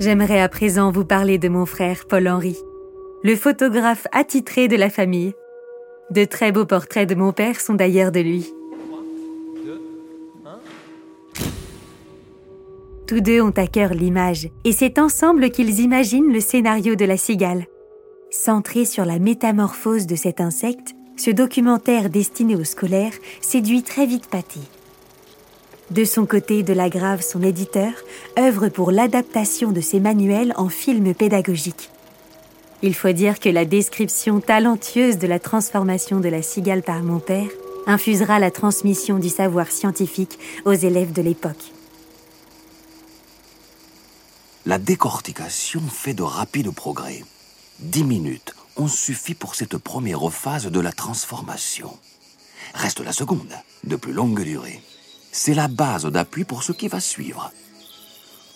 J'aimerais à présent vous parler de mon frère Paul-Henri, le photographe attitré de la famille. De très beaux portraits de mon père sont d'ailleurs de lui. Tous deux ont à cœur l'image, et c'est ensemble qu'ils imaginent le scénario de la cigale. Centré sur la métamorphose de cet insecte, ce documentaire destiné aux scolaires séduit très vite Patty. De son côté, Delagrave, son éditeur, œuvre pour l'adaptation de ses manuels en films pédagogiques. Il faut dire que la description talentueuse de la transformation de la cigale par mon père infusera la transmission du savoir scientifique aux élèves de l'époque. La décortication fait de rapides progrès. Dix minutes ont suffi pour cette première phase de la transformation. Reste la seconde, de plus longue durée. C'est la base d'appui pour ce qui va suivre.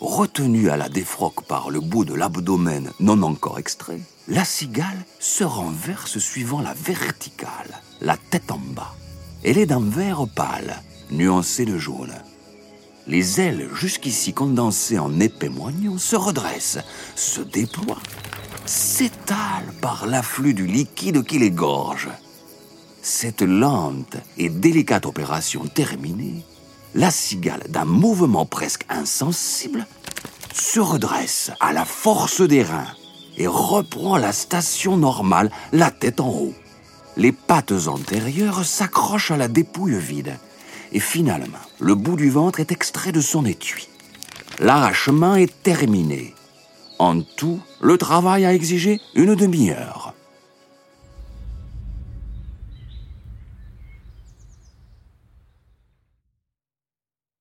Retenue à la défroque par le bout de l'abdomen non encore extrait, la cigale se renverse suivant la verticale, la tête en bas. Elle est d'un vert pâle, nuancé de jaune. Les ailes jusqu'ici condensées en épais moignons se redressent, se déploient, s'étalent par l'afflux du liquide qui les gorge. Cette lente et délicate opération terminée, la cigale, d'un mouvement presque insensible, se redresse à la force des reins et reprend la station normale, la tête en haut. Les pattes antérieures s'accrochent à la dépouille vide et finalement, le bout du ventre est extrait de son étui. L'arrachement est terminé. En tout, le travail a exigé une demi-heure.